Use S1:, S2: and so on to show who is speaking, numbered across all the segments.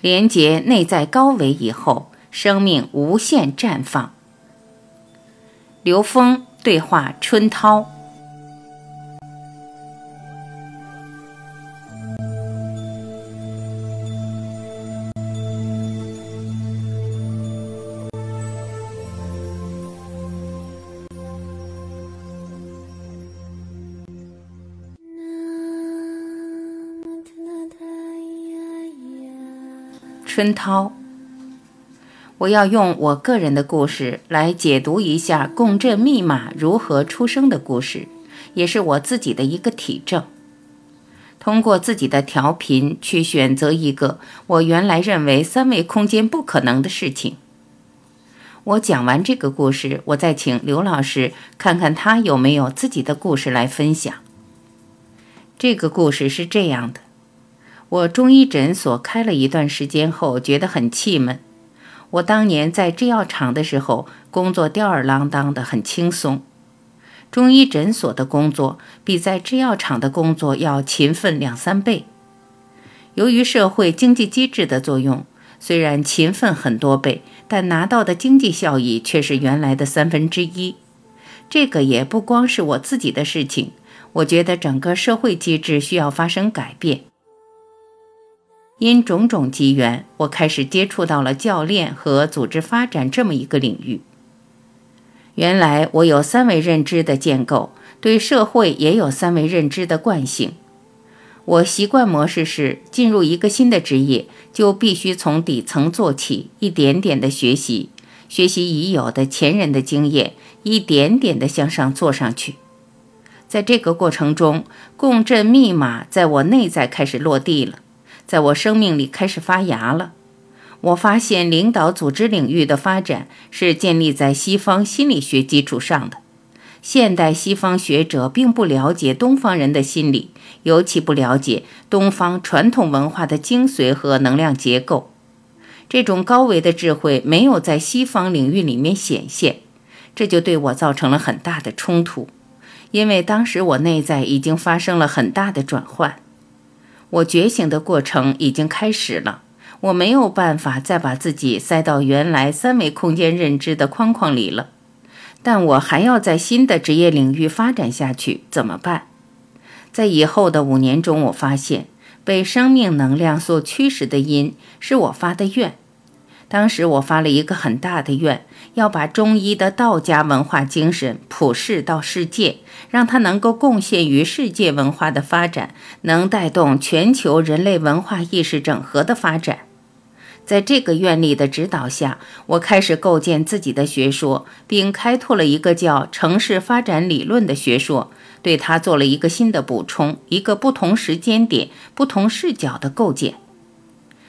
S1: 连接内在高维以后，生命无限绽放。刘峰对话春涛。春涛，我要用我个人的故事来解读一下共振密码如何出生的故事，也是我自己的一个体证。通过自己的调频去选择一个我原来认为三维空间不可能的事情。我讲完这个故事，我再请刘老师看看他有没有自己的故事来分享。这个故事是这样的。我中医诊所开了一段时间后，觉得很气闷。我当年在制药厂的时候，工作吊儿郎当的，很轻松。中医诊所的工作比在制药厂的工作要勤奋两三倍。由于社会经济机制的作用，虽然勤奋很多倍，但拿到的经济效益却是原来的三分之一。这个也不光是我自己的事情，我觉得整个社会机制需要发生改变。因种种机缘，我开始接触到了教练和组织发展这么一个领域。原来我有三维认知的建构，对社会也有三维认知的惯性。我习惯模式是：进入一个新的职业，就必须从底层做起，一点点的学习，学习已有的前人的经验，一点点的向上做上去。在这个过程中，共振密码在我内在开始落地了。在我生命里开始发芽了。我发现领导组织领域的发展是建立在西方心理学基础上的。现代西方学者并不了解东方人的心理，尤其不了解东方传统文化的精髓和能量结构。这种高维的智慧没有在西方领域里面显现，这就对我造成了很大的冲突，因为当时我内在已经发生了很大的转换。我觉醒的过程已经开始了，我没有办法再把自己塞到原来三维空间认知的框框里了，但我还要在新的职业领域发展下去，怎么办？在以后的五年中，我发现被生命能量所驱使的因是我发的愿。当时我发了一个很大的愿，要把中医的道家文化精神普世到世界，让它能够贡献于世界文化的发展，能带动全球人类文化意识整合的发展。在这个愿力的指导下，我开始构建自己的学说，并开拓了一个叫城市发展理论的学说，对它做了一个新的补充，一个不同时间点、不同视角的构建。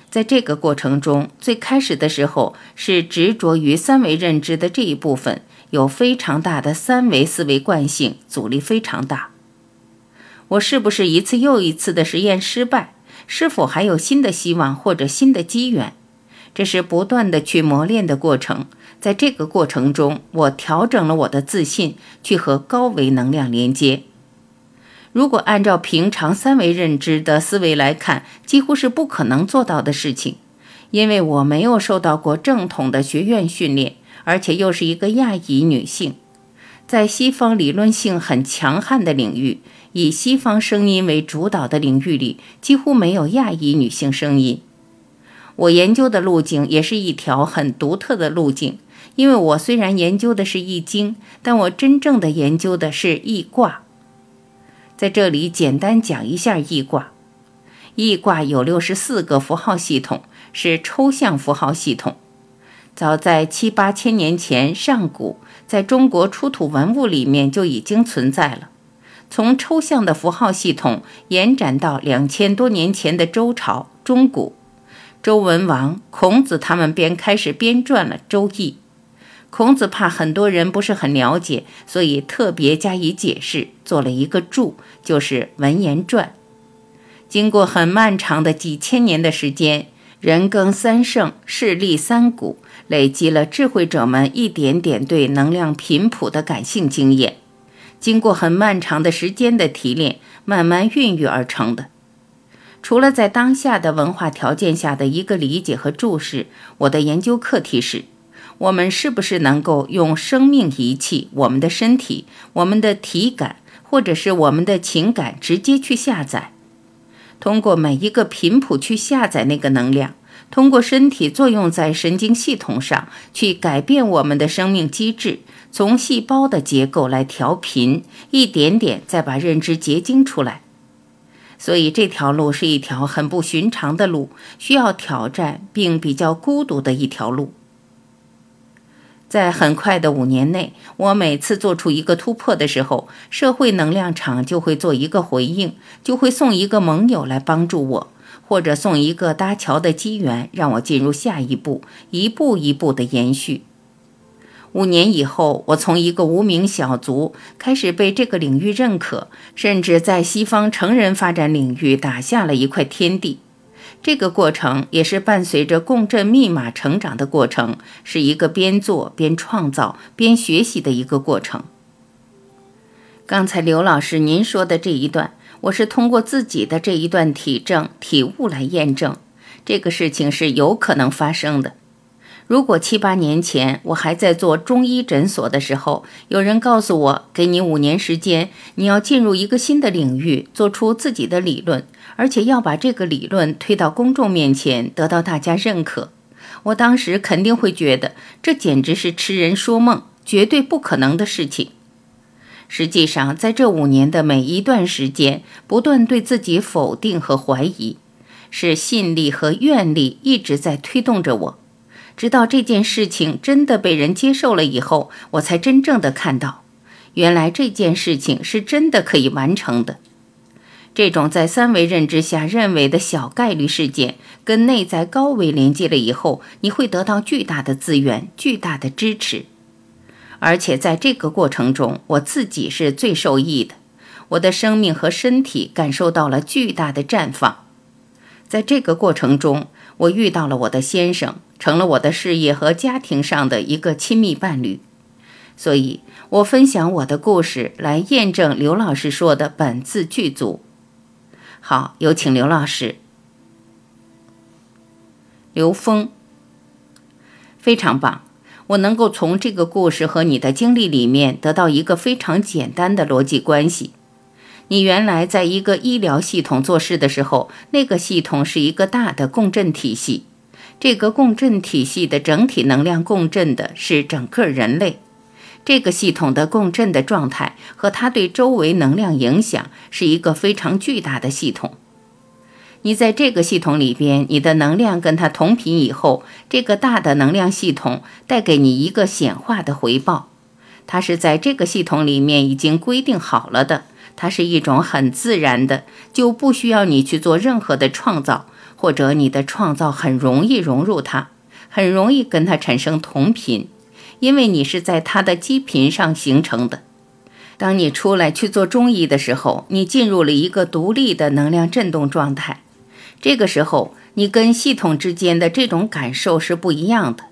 S1: 在这个过程中，最开始的时候是执着于三维认知的这一部分，有非常大的三维思维惯性，阻力非常大。我是不是一次又一次的实验失败？是否还有新的希望或者新的机缘？这是不断的去磨练的过程。在这个过程中，我调整了我的自信，去和高维能量连接。如果按照平常三维认知的思维来看，几乎是不可能做到的事情，因为我没有受到过正统的学院训练，而且又是一个亚裔女性，在西方理论性很强悍的领域，以西方声音为主导的领域里，几乎没有亚裔女性声音。我研究的路径也是一条很独特的路径，因为我虽然研究的是易经，但我真正的研究的是易卦。在这里简单讲一下易卦。易卦有六十四个符号系统，是抽象符号系统。早在七八千年前，上古在中国出土文物里面就已经存在了。从抽象的符号系统延展到两千多年前的周朝中古，周文王、孔子他们便开始编撰了《周易》。孔子怕很多人不是很了解，所以特别加以解释，做了一个注，就是《文言传》。经过很漫长的几千年的时间，人耕三圣，势力三古，累积了智慧者们一点点对能量频谱的感性经验。经过很漫长的时间的提炼，慢慢孕育而成的。除了在当下的文化条件下的一个理解和注释，我的研究课题是：我们是不是能够用生命仪器、我们的身体、我们的体感，或者是我们的情感，直接去下载？通过每一个频谱去下载那个能量，通过身体作用在神经系统上去改变我们的生命机制，从细胞的结构来调频，一点点再把认知结晶出来。所以这条路是一条很不寻常的路，需要挑战并比较孤独的一条路。在很快的五年内，我每次做出一个突破的时候，社会能量场就会做一个回应，就会送一个盟友来帮助我，或者送一个搭桥的机缘，让我进入下一步，一步一步的延续。五年以后，我从一个无名小卒开始被这个领域认可，甚至在西方成人发展领域打下了一块天地。这个过程也是伴随着共振密码成长的过程，是一个边做边创造边学习的一个过程。刚才刘老师您说的这一段，我是通过自己的这一段体证体悟来验证，这个事情是有可能发生的。如果七八年前我还在做中医诊所的时候，有人告诉我，给你五年时间，你要进入一个新的领域，做出自己的理论。而且要把这个理论推到公众面前，得到大家认可。我当时肯定会觉得这简直是痴人说梦，绝对不可能的事情。实际上，在这五年的每一段时间，不断对自己否定和怀疑，是信力和愿力一直在推动着我。直到这件事情真的被人接受了以后，我才真正的看到，原来这件事情是真的可以完成的。这种在三维认知下认为的小概率事件，跟内在高维连接了以后，你会得到巨大的资源、巨大的支持。而且在这个过程中，我自己是最受益的，我的生命和身体感受到了巨大的绽放。在这个过程中，我遇到了我的先生，成了我的事业和家庭上的一个亲密伴侣。所以我分享我的故事，来验证刘老师说的本自具足。好，有请刘老师。刘峰，非常棒！我能够从这个故事和你的经历里面得到一个非常简单的逻辑关系。你原来在一个医疗系统做事的时候，那个系统是一个大的共振体系，这个共振体系的整体能量共振的是整个人类。这个系统的共振的状态和它对周围能量影响是一个非常巨大的系统。你在这个系统里边，你的能量跟它同频以后，这个大的能量系统带给你一个显化的回报。它是在这个系统里面已经规定好了的，它是一种很自然的，就不需要你去做任何的创造，或者你的创造很容易融入它，很容易跟它产生同频。因为你是在它的基频上形成的。当你出来去做中医的时候，你进入了一个独立的能量振动状态。这个时候，你跟系统之间的这种感受是不一样的。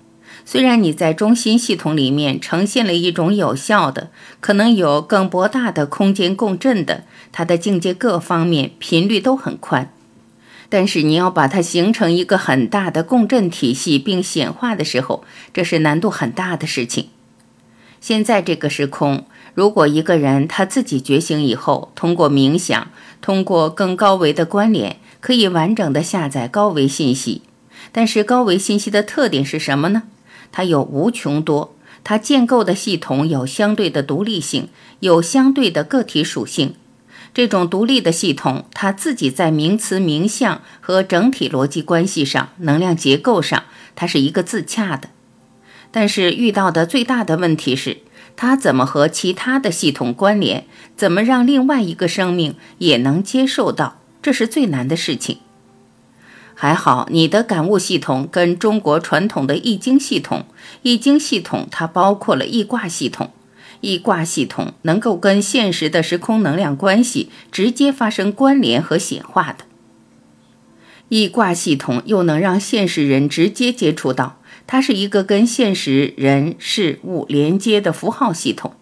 S1: 虽然你在中心系统里面呈现了一种有效的，可能有更博大的空间共振的，它的境界各方面频率都很宽。但是你要把它形成一个很大的共振体系并显化的时候，这是难度很大的事情。现在这个时空，如果一个人他自己觉醒以后，通过冥想，通过更高维的关联，可以完整的下载高维信息。但是高维信息的特点是什么呢？它有无穷多，它建构的系统有相对的独立性，有相对的个体属性。这种独立的系统，它自己在名词、名相和整体逻辑关系上、能量结构上，它是一个自洽的。但是遇到的最大的问题是，它怎么和其他的系统关联？怎么让另外一个生命也能接受到？这是最难的事情。还好，你的感悟系统跟中国传统的易经系统，易经系统它包括了易卦系统。易卦系统能够跟现实的时空能量关系直接发生关联和显化的，易卦系统又能让现实人直接接触到，它是一个跟现实人事物连接的符号系统。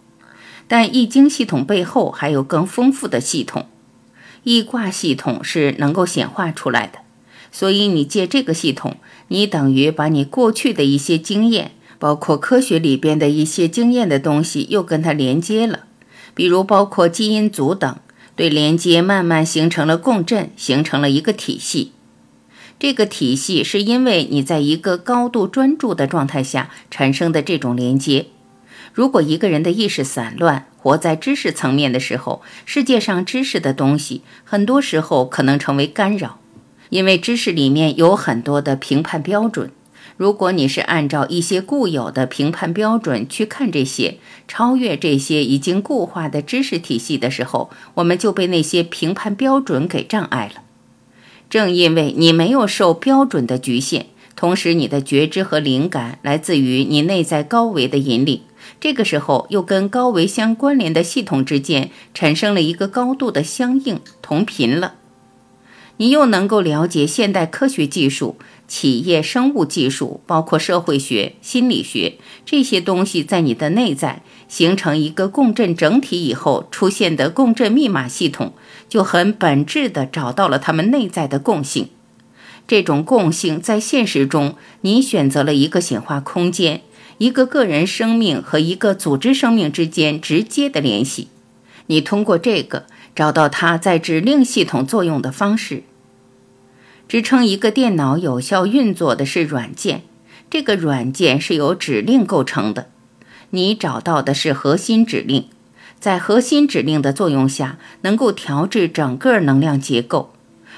S1: 但易经系统背后还有更丰富的系统，易卦系统是能够显化出来的。所以你借这个系统，你等于把你过去的一些经验，包括科学里边的一些经验的东西，又跟它连接了。比如包括基因组等，对连接慢慢形成了共振，形成了一个体系。这个体系是因为你在一个高度专注的状态下产生的这种连接。如果一个人的意识散乱，活在知识层面的时候，世界上知识的东西很多时候可能成为干扰，因为知识里面有很多的评判标准。如果你是按照一些固有的评判标准去看这些，超越这些已经固化的知识体系的时候，我们就被那些评判标准给障碍了。正因为你没有受标准的局限，同时你的觉知和灵感来自于你内在高维的引领，这个时候又跟高维相关联的系统之间产生了一个高度的相应同频了。你又能够了解现代科学技术、企业生物技术，包括社会学、心理学这些东西，在你的内在形成一个共振整体以后出现的共振密码系统，就很本质的找到了它们内在的共性。这种共性在现实中，你选择了一个显化空间，一个个人生命和一个组织生命之间直接的联系。你通过这个。找到它在指令系统作用的方式。支撑一个电脑有效运作的是软件，这个软件是由指令构成的。你找到的是核心指令，在核心指令的作用下，能够调制整个能量结构，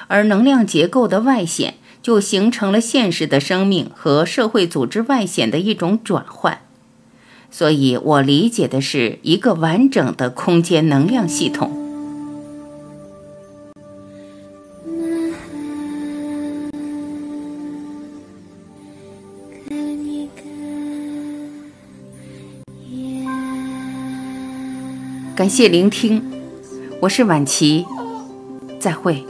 S1: 而能量结构的外显就形成了现实的生命和社会组织外显的一种转换。所以我理解的是一个完整的空间能量系统。感谢聆听，我是晚琪，再会。